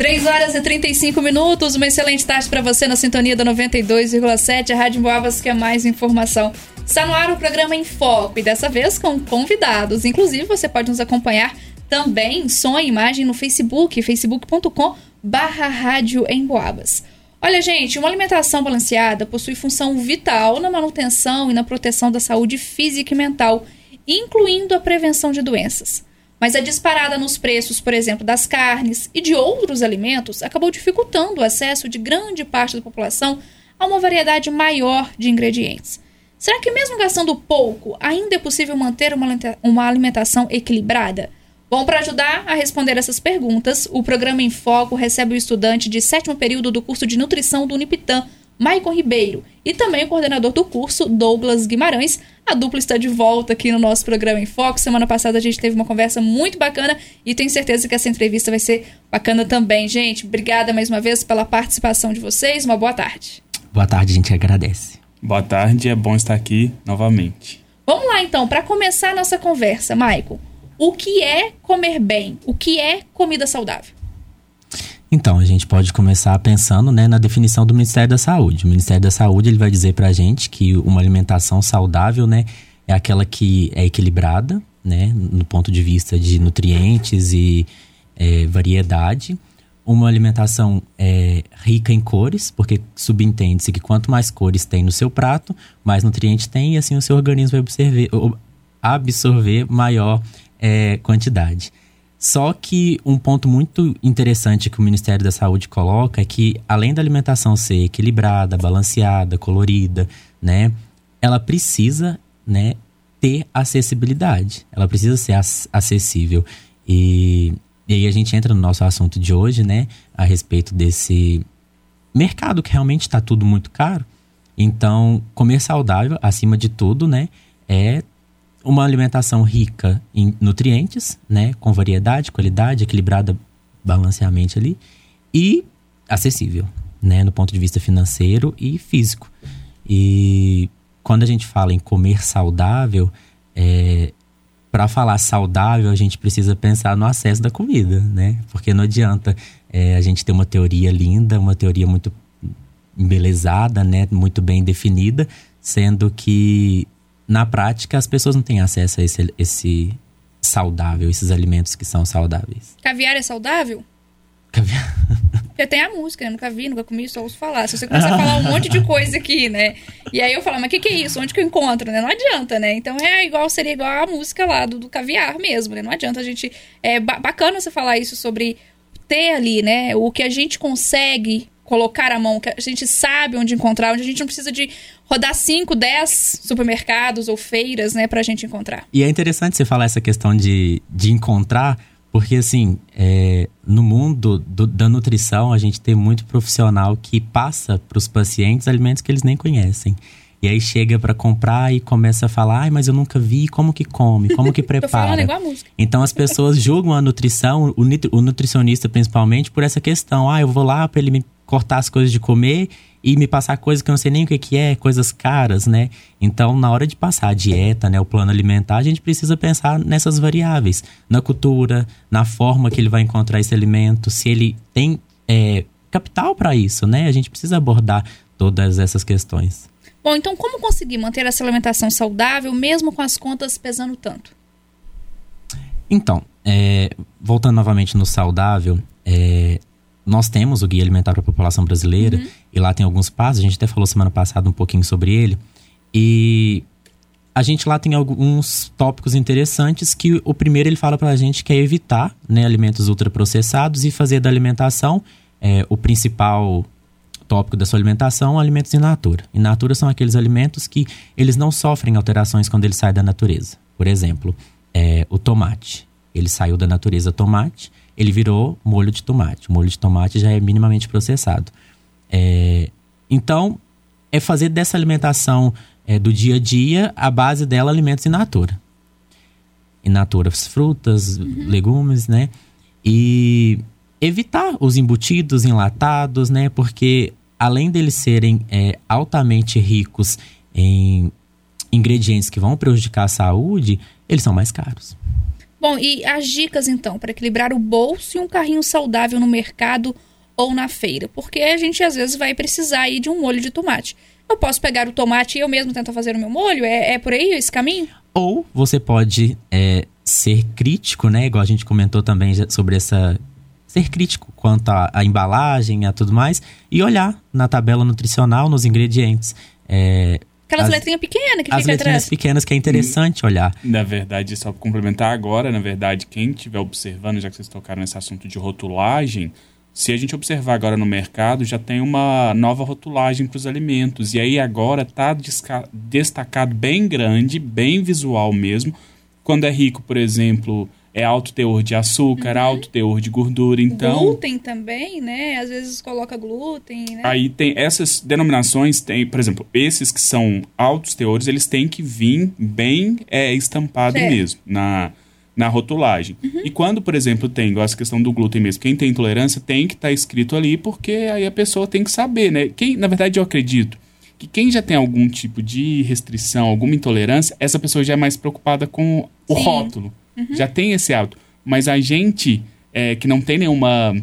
3 horas e 35 minutos, uma excelente tarde para você na sintonia da 92,7, a Rádio Boabas, que é mais informação. Está no ar o programa Em Foco e dessa vez com convidados. Inclusive, você pode nos acompanhar também som e imagem no Facebook, facebook.com barra em Boabas. Olha, gente, uma alimentação balanceada possui função vital na manutenção e na proteção da saúde física e mental, incluindo a prevenção de doenças. Mas a disparada nos preços, por exemplo, das carnes e de outros alimentos acabou dificultando o acesso de grande parte da população a uma variedade maior de ingredientes. Será que, mesmo gastando pouco, ainda é possível manter uma alimentação equilibrada? Bom, para ajudar a responder essas perguntas, o programa Em Foco recebe o estudante de sétimo período do curso de nutrição do Unipitã, Maicon Ribeiro, e também o coordenador do curso, Douglas Guimarães. A dupla está de volta aqui no nosso programa Em Foco. Semana passada a gente teve uma conversa muito bacana e tenho certeza que essa entrevista vai ser bacana também, gente. Obrigada mais uma vez pela participação de vocês. Uma boa tarde. Boa tarde, a gente agradece. Boa tarde, é bom estar aqui novamente. Vamos lá então, para começar a nossa conversa, Maicon o que é comer bem? O que é comida saudável? Então, a gente pode começar pensando né, na definição do Ministério da Saúde. O Ministério da Saúde ele vai dizer para a gente que uma alimentação saudável né, é aquela que é equilibrada, né, no ponto de vista de nutrientes e é, variedade. Uma alimentação é, rica em cores, porque subentende-se que quanto mais cores tem no seu prato, mais nutrientes tem e assim o seu organismo vai absorver, absorver maior é, quantidade. Só que um ponto muito interessante que o Ministério da Saúde coloca é que, além da alimentação ser equilibrada, balanceada, colorida, né, ela precisa, né, ter acessibilidade. Ela precisa ser acessível. E, e aí a gente entra no nosso assunto de hoje, né, a respeito desse mercado que realmente está tudo muito caro. Então, comer saudável, acima de tudo, né, é uma alimentação rica em nutrientes, né, com variedade, qualidade, equilibrada balanceamente ali e acessível, né, no ponto de vista financeiro e físico. E quando a gente fala em comer saudável, é, para falar saudável, a gente precisa pensar no acesso da comida, né? Porque não adianta é, a gente ter uma teoria linda, uma teoria muito embelezada, né? Muito bem definida, sendo que na prática, as pessoas não têm acesso a esse, esse saudável, esses alimentos que são saudáveis. Caviar é saudável? Caviar. Porque tem a música, né? Nunca vi, nunca comi, só ouço falar. Se você começar a falar um monte de coisa aqui, né? E aí eu falo, mas o que, que é isso? Onde que eu encontro, né? Não adianta, né? Então é igual, seria igual a música lá do, do caviar mesmo, né? Não adianta a gente. É bacana você falar isso sobre ter ali, né? O que a gente consegue colocar a mão, que a gente sabe onde encontrar, onde a gente não precisa de rodar 5, 10 supermercados ou feiras, né, pra gente encontrar. E é interessante você falar essa questão de, de encontrar, porque assim, é, no mundo do, da nutrição, a gente tem muito profissional que passa para os pacientes alimentos que eles nem conhecem. E aí chega para comprar e começa a falar, ai, mas eu nunca vi, como que come, como que prepara. igual a música. Então as pessoas julgam a nutrição, o, o nutricionista principalmente, por essa questão. Ah, eu vou lá para ele me cortar as coisas de comer e me passar coisas que eu não sei nem o que, que é, coisas caras, né? Então, na hora de passar a dieta, né, o plano alimentar, a gente precisa pensar nessas variáveis, na cultura, na forma que ele vai encontrar esse alimento, se ele tem é, capital para isso, né? A gente precisa abordar todas essas questões. Bom, então como conseguir manter essa alimentação saudável mesmo com as contas pesando tanto? Então, é, voltando novamente no saudável, é, nós temos o Guia Alimentar para a População Brasileira uhum. e lá tem alguns passos. A gente até falou semana passada um pouquinho sobre ele. E a gente lá tem alguns tópicos interessantes que o primeiro ele fala para a gente que é evitar né, alimentos ultraprocessados e fazer da alimentação é, o principal tópico da sua alimentação alimentos in natura. In natura são aqueles alimentos que eles não sofrem alterações quando ele sai da natureza. Por exemplo, é, o tomate. Ele saiu da natureza tomate ele virou molho de tomate. O molho de tomate já é minimamente processado. É, então, é fazer dessa alimentação é, do dia a dia a base dela alimentos in natura. In natura, frutas, uhum. legumes, né? E evitar os embutidos enlatados, né? Porque além deles serem é, altamente ricos em ingredientes que vão prejudicar a saúde, eles são mais caros. Bom, e as dicas então para equilibrar o bolso e um carrinho saudável no mercado ou na feira? Porque a gente às vezes vai precisar aí de um molho de tomate. Eu posso pegar o tomate e eu mesmo tentar fazer o meu molho? É, é por aí esse caminho? Ou você pode é, ser crítico, né? Igual a gente comentou também sobre essa. Ser crítico quanto à embalagem, a tudo mais, e olhar na tabela nutricional, nos ingredientes. É, Aquelas as, letrinhas pequenas que As letrinhas atrás. pequenas que é interessante olhar. Na verdade, só para complementar agora, na verdade, quem estiver observando, já que vocês tocaram nesse assunto de rotulagem, se a gente observar agora no mercado, já tem uma nova rotulagem para os alimentos. E aí agora está destacado bem grande, bem visual mesmo. Quando é rico, por exemplo, é alto teor de açúcar, uhum. alto teor de gordura, então... Glúten também, né? Às vezes coloca glúten, né? Aí tem essas denominações, tem, por exemplo, esses que são altos teores, eles têm que vir bem é, estampado certo. mesmo na, na rotulagem. Uhum. E quando, por exemplo, tem, essa questão do glúten mesmo, quem tem intolerância tem que estar tá escrito ali, porque aí a pessoa tem que saber, né? Quem, na verdade, eu acredito que quem já tem algum tipo de restrição, alguma intolerância, essa pessoa já é mais preocupada com o Sim. rótulo. Uhum. Já tem esse hábito. Mas a gente é, que não tem nenhuma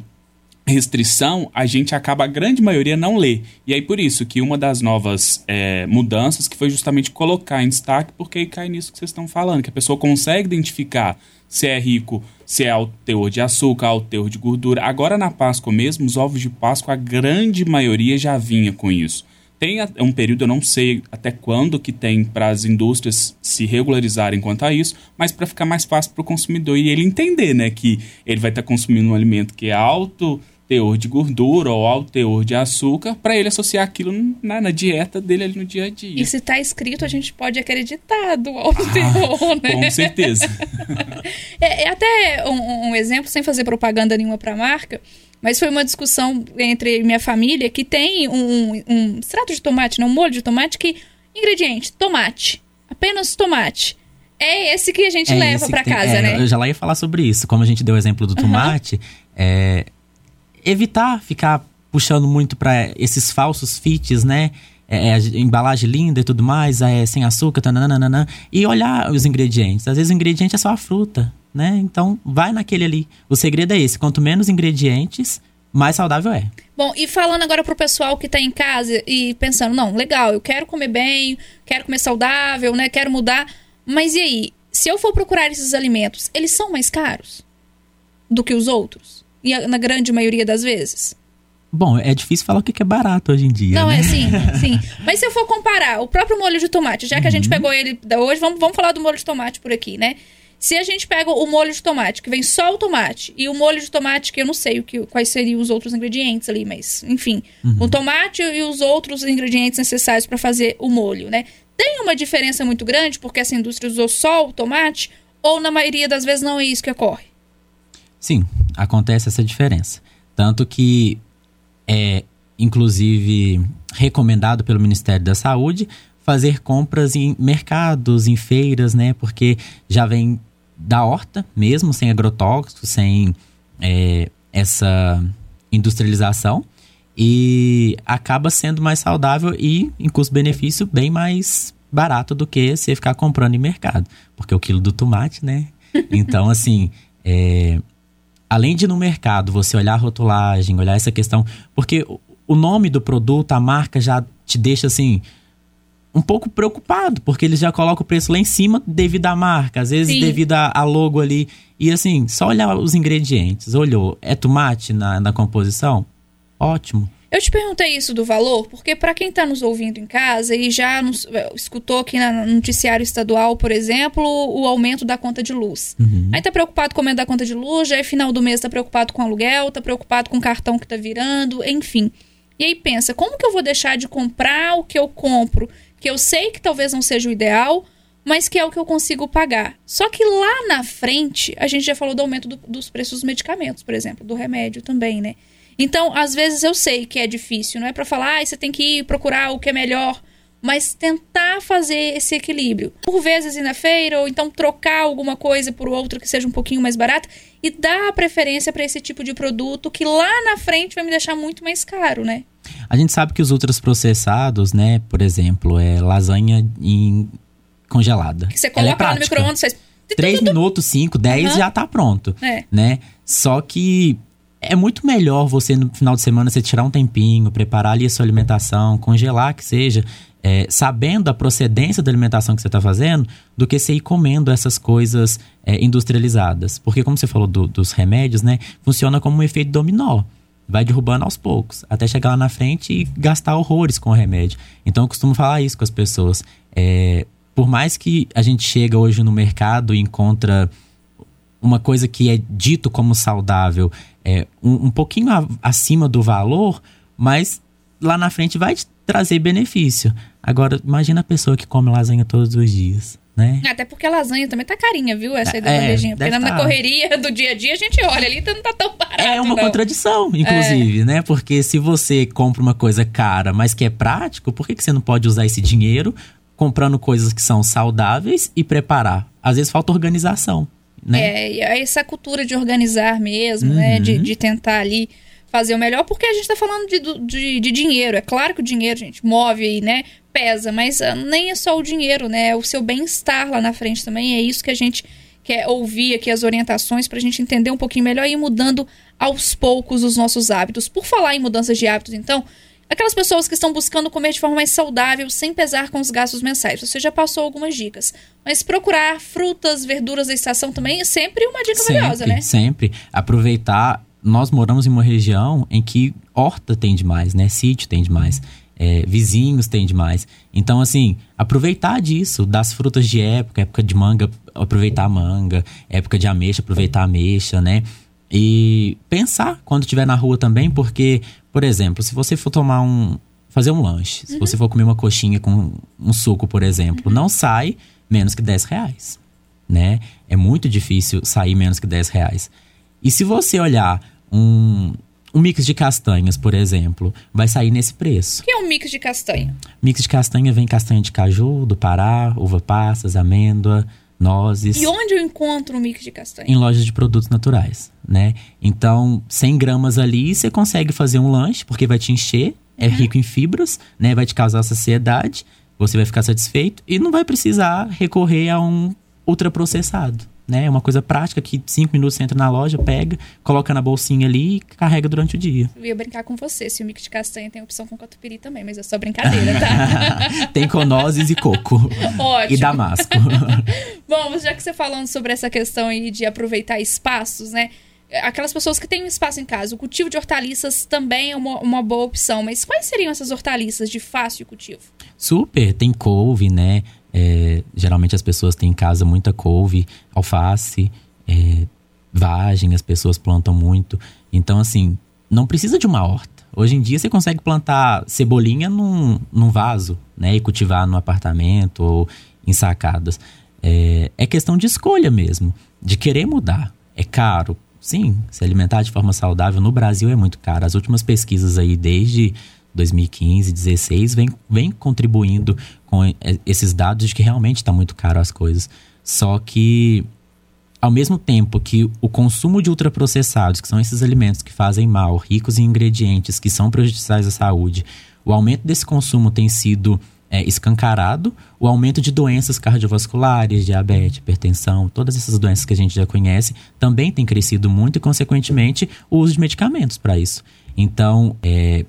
restrição, a gente acaba, a grande maioria, não lê. E aí, por isso, que uma das novas é, mudanças que foi justamente colocar em destaque, porque aí cai nisso que vocês estão falando, que a pessoa consegue identificar se é rico, se é alto teor de açúcar, alto teor de gordura. Agora, na Páscoa mesmo, os ovos de Páscoa, a grande maioria já vinha com isso. Tem um período, eu não sei até quando que tem para as indústrias se regularizarem quanto a isso, mas para ficar mais fácil para o consumidor e ele entender, né, que ele vai estar tá consumindo um alimento que é alto teor de gordura ou alto teor de açúcar para ele associar aquilo na, na, dieta dele ali no dia a dia. E se está escrito, a gente pode acreditar do alto ah, teor, né? Com certeza. é, é, até um, um, exemplo, sem fazer propaganda nenhuma para a marca, mas foi uma discussão entre minha família que tem um, um extrato de tomate, não, um molho de tomate que ingrediente, tomate, apenas tomate. É esse que a gente é leva para casa, é, né? Eu já lá ia falar sobre isso. Como a gente deu o exemplo do tomate, uhum. é, evitar ficar puxando muito para esses falsos fits, né? É, é, embalagem linda e tudo mais, é sem açúcar, tananana, e olhar os ingredientes. Às vezes o ingrediente é só a fruta, né? Então vai naquele ali. O segredo é esse: quanto menos ingredientes, mais saudável é. Bom, e falando agora pro pessoal que tá em casa e pensando, não, legal, eu quero comer bem, quero comer saudável, né? Quero mudar. Mas e aí? Se eu for procurar esses alimentos, eles são mais caros do que os outros? E na grande maioria das vezes? Bom, é difícil falar o que é barato hoje em dia. Não, né? é sim, sim. Mas se eu for comparar o próprio molho de tomate, já que a gente uhum. pegou ele hoje, vamos, vamos falar do molho de tomate por aqui, né? Se a gente pega o molho de tomate, que vem só o tomate, e o molho de tomate, que eu não sei o que, quais seriam os outros ingredientes ali, mas enfim, uhum. o tomate e os outros ingredientes necessários para fazer o molho, né? Tem uma diferença muito grande porque essa indústria usou só o tomate, ou na maioria das vezes não é isso que ocorre? Sim, acontece essa diferença. Tanto que é, inclusive, recomendado pelo Ministério da Saúde fazer compras em mercados, em feiras, né? Porque já vem da horta mesmo, sem agrotóxicos, sem é, essa industrialização. E acaba sendo mais saudável e, em custo-benefício, bem mais barato do que você ficar comprando em mercado. Porque o quilo do tomate, né? Então, assim, é, além de no mercado você olhar a rotulagem, olhar essa questão, porque o nome do produto, a marca já te deixa assim um pouco preocupado, porque eles já colocam o preço lá em cima devido à marca, às vezes Sim. devido a, logo ali. E assim, só olhar os ingredientes, olhou, é tomate na, na composição? Ótimo. Eu te perguntei isso do valor, porque para quem está nos ouvindo em casa e já nos, eh, escutou aqui no noticiário estadual, por exemplo, o aumento da conta de luz. Uhum. Aí tá preocupado com o aumento da conta de luz, já é final do mês tá preocupado com aluguel, tá preocupado com o cartão que tá virando, enfim. E aí pensa, como que eu vou deixar de comprar o que eu compro, que eu sei que talvez não seja o ideal, mas que é o que eu consigo pagar. Só que lá na frente, a gente já falou do aumento do, dos preços dos medicamentos, por exemplo, do remédio também, né? Então, às vezes eu sei que é difícil, não é para falar, ah, você tem que ir procurar o que é melhor, mas tentar fazer esse equilíbrio. Por vezes ir na feira ou então trocar alguma coisa por outra que seja um pouquinho mais barata e dar a preferência para esse tipo de produto que lá na frente vai me deixar muito mais caro, né? A gente sabe que os ultraprocessados, né, por exemplo, é lasanha em congelada. Que você coloca é no micro-ondas, faz Três minutos, cinco, dez Aham. já tá pronto. É. Né? Só que é muito melhor você, no final de semana, você tirar um tempinho, preparar ali a sua alimentação, congelar que seja, é, sabendo a procedência da alimentação que você está fazendo, do que você ir comendo essas coisas é, industrializadas. Porque, como você falou do- dos remédios, né? Funciona como um efeito dominó. Vai derrubando aos poucos, até chegar lá na frente e gastar horrores com o remédio. Então, eu costumo falar isso com as pessoas. É, por mais que a gente chega hoje no mercado e encontra uma coisa que é dito como saudável é um, um pouquinho a- acima do valor, mas lá na frente vai te trazer benefício. Agora, imagina a pessoa que come lasanha todos os dias, né? Até porque a lasanha também tá carinha, viu? Essa aí da É, bandejinha. Porque deve na, tá. correria do dia a dia a gente olha ali, então não tá tão barato. É uma não. contradição, inclusive, né? Porque se você compra uma coisa cara, mas que é prático, por que, que você não pode usar esse dinheiro comprando coisas que são saudáveis e preparar? Às vezes falta organização, né? É, essa cultura de organizar mesmo, né? Uhum. De, de tentar ali fazer o melhor, porque a gente tá falando de, de, de dinheiro. É claro que o dinheiro, gente, move aí, né? Pesa, mas ah, nem é só o dinheiro, né? É o seu bem-estar lá na frente também. É isso que a gente quer ouvir aqui, as orientações, pra gente entender um pouquinho melhor e ir mudando aos poucos os nossos hábitos. Por falar em mudanças de hábitos, então. Aquelas pessoas que estão buscando comer de forma mais saudável, sem pesar com os gastos mensais. Você já passou algumas dicas. Mas procurar frutas, verduras da estação também é sempre uma dica valiosa, sempre, né? Sempre. Aproveitar. Nós moramos em uma região em que horta tem demais, né? Sítio tem demais. é, vizinhos tem demais. Então, assim, aproveitar disso, das frutas de época, época de manga, aproveitar a manga, época de ameixa, aproveitar a ameixa, né? E pensar quando estiver na rua também, porque, por exemplo, se você for tomar um. fazer um lanche, se você for comer uma coxinha com um suco, por exemplo, não sai menos que 10 reais né? É muito difícil sair menos que 10 reais. E se você olhar um, um mix de castanhas, por exemplo, vai sair nesse preço. O que é um mix de castanha? Mix de castanha vem castanha de caju, do Pará, uva passas, amêndoa, nozes. E onde eu encontro um mix de castanha? Em lojas de produtos naturais, né? Então, 100 gramas ali, você consegue fazer um lanche, porque vai te encher, é rico em fibras, né? Vai te causar saciedade, você vai ficar satisfeito e não vai precisar recorrer a um ultraprocessado, né? É uma coisa prática que 5 minutos você entra na loja, pega, coloca na bolsinha ali e carrega durante o dia. Eu ia brincar com você se o mix de castanha tem opção com catupiry também, mas é só brincadeira, tá? Tem com nozes e coco. Ótimo. E damasco. Bom, já que você falando sobre essa questão aí de aproveitar espaços, né? Aquelas pessoas que têm um espaço em casa, o cultivo de hortaliças também é uma, uma boa opção. Mas quais seriam essas hortaliças de fácil cultivo? Super, tem couve, né? É, geralmente as pessoas têm em casa muita couve, alface, é, vagem, as pessoas plantam muito. Então, assim, não precisa de uma horta. Hoje em dia você consegue plantar cebolinha num, num vaso, né? E cultivar no apartamento ou em sacadas. É, é questão de escolha mesmo, de querer mudar. É caro? Sim, se alimentar de forma saudável no Brasil é muito caro. As últimas pesquisas aí, desde 2015, 2016, vem, vem contribuindo com e- esses dados de que realmente está muito caro as coisas. Só que, ao mesmo tempo que o consumo de ultraprocessados, que são esses alimentos que fazem mal, ricos em ingredientes que são prejudiciais à saúde, o aumento desse consumo tem sido é, escancarado, o aumento de doenças cardiovasculares, diabetes, hipertensão, todas essas doenças que a gente já conhece, também tem crescido muito e, consequentemente, o uso de medicamentos para isso. Então, é,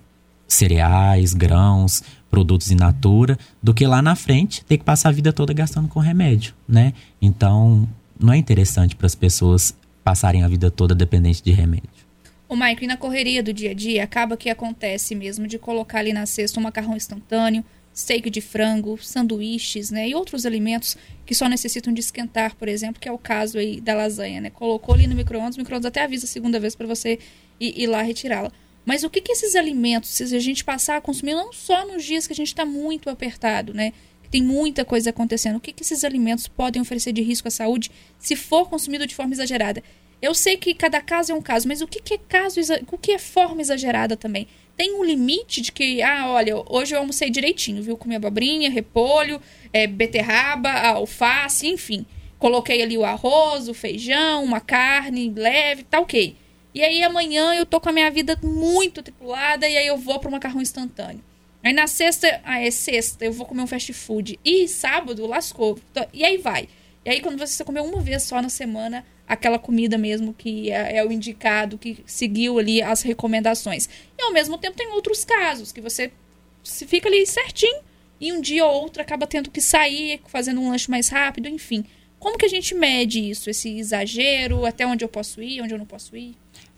cereais, grãos, produtos in natura, do que lá na frente ter que passar a vida toda gastando com remédio, né? Então, não é interessante para as pessoas passarem a vida toda dependente de remédio. O Maico, e na correria do dia a dia, acaba que acontece mesmo de colocar ali na cesta um macarrão instantâneo, steak de frango, sanduíches, né? E outros alimentos que só necessitam de esquentar, por exemplo, que é o caso aí da lasanha, né? Colocou ali no micro-ondas, o micro-ondas até avisa a segunda vez para você ir, ir lá retirá-la. Mas o que, que esses alimentos, se a gente passar a consumir, não só nos dias que a gente está muito apertado, né? Que tem muita coisa acontecendo, o que, que esses alimentos podem oferecer de risco à saúde se for consumido de forma exagerada? Eu sei que cada caso é um caso, mas o que, que é caso, o que é forma exagerada também? Tem um limite de que, ah, olha, hoje eu almocei direitinho, viu? Comi abobrinha, repolho, é, beterraba, alface, enfim. Coloquei ali o arroz, o feijão, uma carne leve, tá ok. E aí amanhã eu tô com a minha vida muito tripulada e aí eu vou pro macarrão instantâneo. Aí na sexta, ah, é sexta, eu vou comer um fast food. E sábado, lascou. E aí vai. E aí, quando você comer uma vez só na semana, aquela comida mesmo que é, é, o indicado, que seguiu ali as recomendações. E ao mesmo tempo tem outros casos que você se fica ali certinho e um dia ou outro acaba tendo que sair, fazendo um lanche mais rápido, enfim. Como que a gente mede isso, esse exagero, até onde eu posso ir, onde eu não posso ir?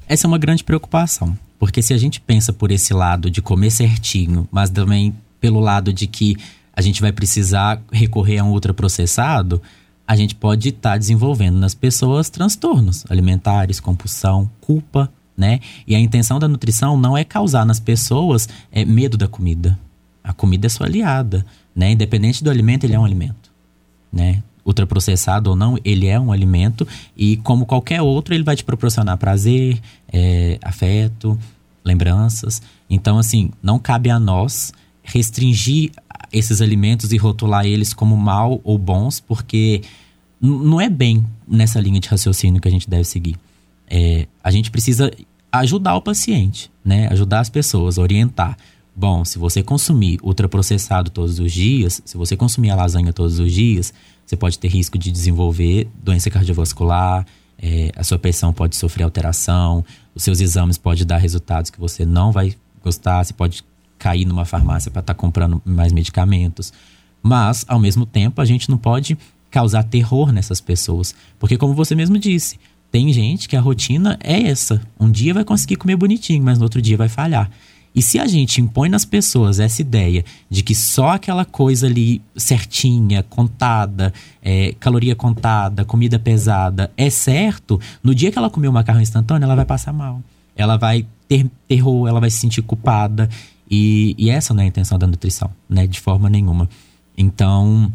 Essa é uma grande preocupação, porque se a gente pensa por esse lado de comer certinho, mas também pelo lado de que a gente vai precisar recorrer a um ultraprocessado, a gente pode estar tá desenvolvendo nas pessoas transtornos alimentares, compulsão, culpa, né? E a intenção da nutrição não é causar nas pessoas é, medo da comida. A comida é sua aliada, né? Independente do alimento, ele é um alimento, né? ultraprocessado ou não, ele é um alimento e, como qualquer outro, ele vai te proporcionar prazer, é, afeto, lembranças. Então, assim, não cabe a nós restringir esses alimentos e rotular eles como mal ou bons, porque não é bem nessa linha de raciocínio que a gente deve seguir. É, a gente precisa ajudar o paciente, né? Ajudar as pessoas, orientar. Bom, se você consumir ultraprocessado todos os dias, se você consumir a lasanha todos os dias, você pode ter risco de desenvolver doença cardiovascular, é, a sua pressão pode sofrer alteração, os seus exames podem dar resultados que você não vai gostar, você pode cair numa farmácia para estar tá comprando mais medicamentos. Mas, ao mesmo tempo, a gente não pode causar terror nessas pessoas. Porque, como você mesmo disse, tem gente que a rotina é essa. Um dia vai conseguir comer bonitinho, mas no outro dia vai falhar. E se a gente impõe nas pessoas essa ideia de que só aquela coisa ali certinha, contada, é, caloria contada, comida pesada é certo, no dia que ela comer o macarrão instantâneo, ela vai passar mal. Ela vai ter terror, ela vai se sentir culpada. E, e essa não é a intenção da nutrição, né? De forma nenhuma. Então,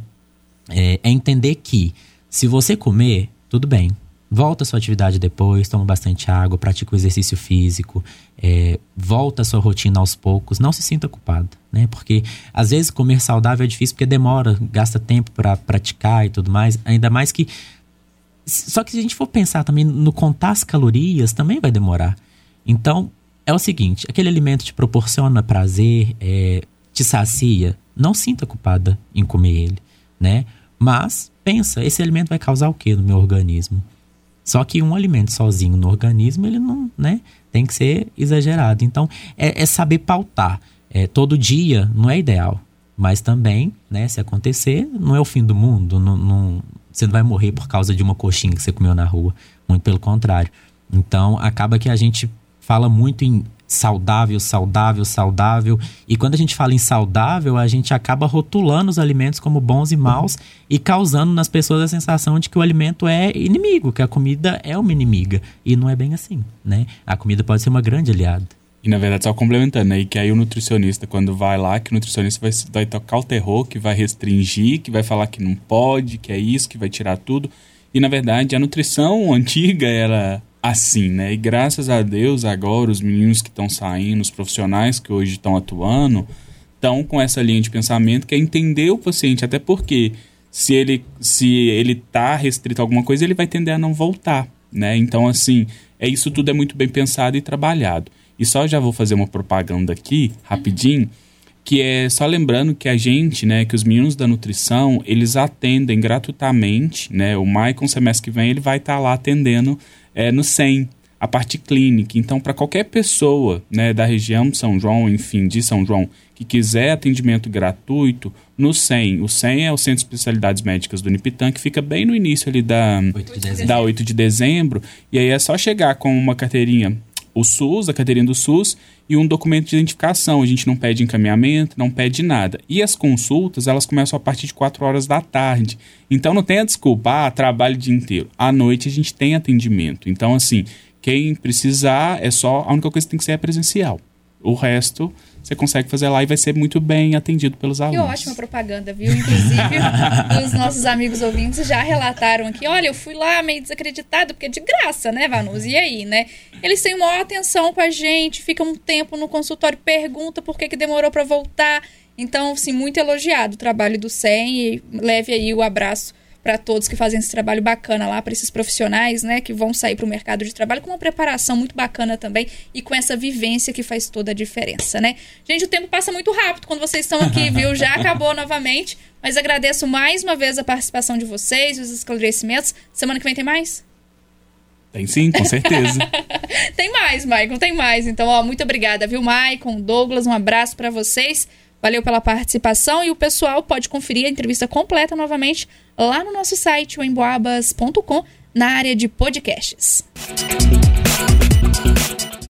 é, é entender que se você comer, tudo bem. Volta à sua atividade depois, toma bastante água, pratica o exercício físico, é, volta à sua rotina aos poucos, não se sinta culpado, né? Porque às vezes comer saudável é difícil porque demora, gasta tempo para praticar e tudo mais, ainda mais que só que se a gente for pensar também no contar as calorias, também vai demorar. Então, é o seguinte: aquele alimento te proporciona prazer, é, te sacia, não sinta culpada em comer ele, né? Mas pensa, esse alimento vai causar o que no meu organismo? Só que um alimento sozinho no organismo, ele não, né? Tem que ser exagerado. Então, é, é saber pautar. É, todo dia não é ideal. Mas também, né, se acontecer, não é o fim do mundo. Não, não, você não vai morrer por causa de uma coxinha que você comeu na rua. Muito pelo contrário. Então, acaba que a gente fala muito em saudável, saudável, saudável. E quando a gente fala em saudável, a gente acaba rotulando os alimentos como bons e maus e causando nas pessoas a sensação de que o alimento é inimigo, que a comida é uma inimiga. E não é bem assim, né? A comida pode ser uma grande aliada. E na verdade, só complementando aí, que aí o nutricionista, quando vai lá, que o nutricionista vai, vai tocar o terror, que vai restringir, que vai falar que não pode, que é isso, que vai tirar tudo. E na verdade, a nutrição antiga era assim, né? E graças a Deus, agora os meninos que estão saindo, os profissionais que hoje estão atuando, estão com essa linha de pensamento que é entender o paciente, até porque se ele se ele tá restrito a alguma coisa, ele vai tender a não voltar, né? Então assim, é isso tudo é muito bem pensado e trabalhado. E só já vou fazer uma propaganda aqui, rapidinho, que é só lembrando que a gente, né, que os meninos da nutrição, eles atendem gratuitamente, né? O Maicon semestre que vem ele vai estar tá lá atendendo é, no SEM, a parte clínica. Então, para qualquer pessoa né, da região de São João, enfim, de São João, que quiser atendimento gratuito, no SEM. O SEM é o Centro de Especialidades Médicas do Unipitã, que fica bem no início ali da 8 de, da 8 de dezembro. E aí é só chegar com uma carteirinha, o SUS, a carteirinha do SUS, e um documento de identificação. A gente não pede encaminhamento, não pede nada. E as consultas, elas começam a partir de 4 horas da tarde. Então não tenha desculpa, ah, trabalho o dia inteiro. À noite a gente tem atendimento. Então, assim, quem precisar, é só. A única coisa que tem que ser é presencial. O resto você consegue fazer lá e vai ser muito bem atendido pelos alunos. Que ótima propaganda, viu? Inclusive, os nossos amigos ouvintes já relataram aqui: olha, eu fui lá meio desacreditado, porque é de graça, né, Vanus? E aí, né? Eles têm maior atenção com a gente, ficam um tempo no consultório, pergunta por que, que demorou para voltar. Então, assim, muito elogiado o trabalho do SEM e leve aí o abraço para todos que fazem esse trabalho bacana lá, para esses profissionais, né, que vão sair para o mercado de trabalho com uma preparação muito bacana também e com essa vivência que faz toda a diferença, né? Gente, o tempo passa muito rápido quando vocês estão aqui, viu? Já acabou novamente, mas agradeço mais uma vez a participação de vocês, os esclarecimentos. Semana que vem tem mais? Tem sim, com certeza. tem mais, Maicon, tem mais. Então, ó, muito obrigada, viu, Maicon, Douglas, um abraço para vocês. Valeu pela participação e o pessoal pode conferir a entrevista completa novamente lá no nosso site, o emboabas.com, na área de podcasts.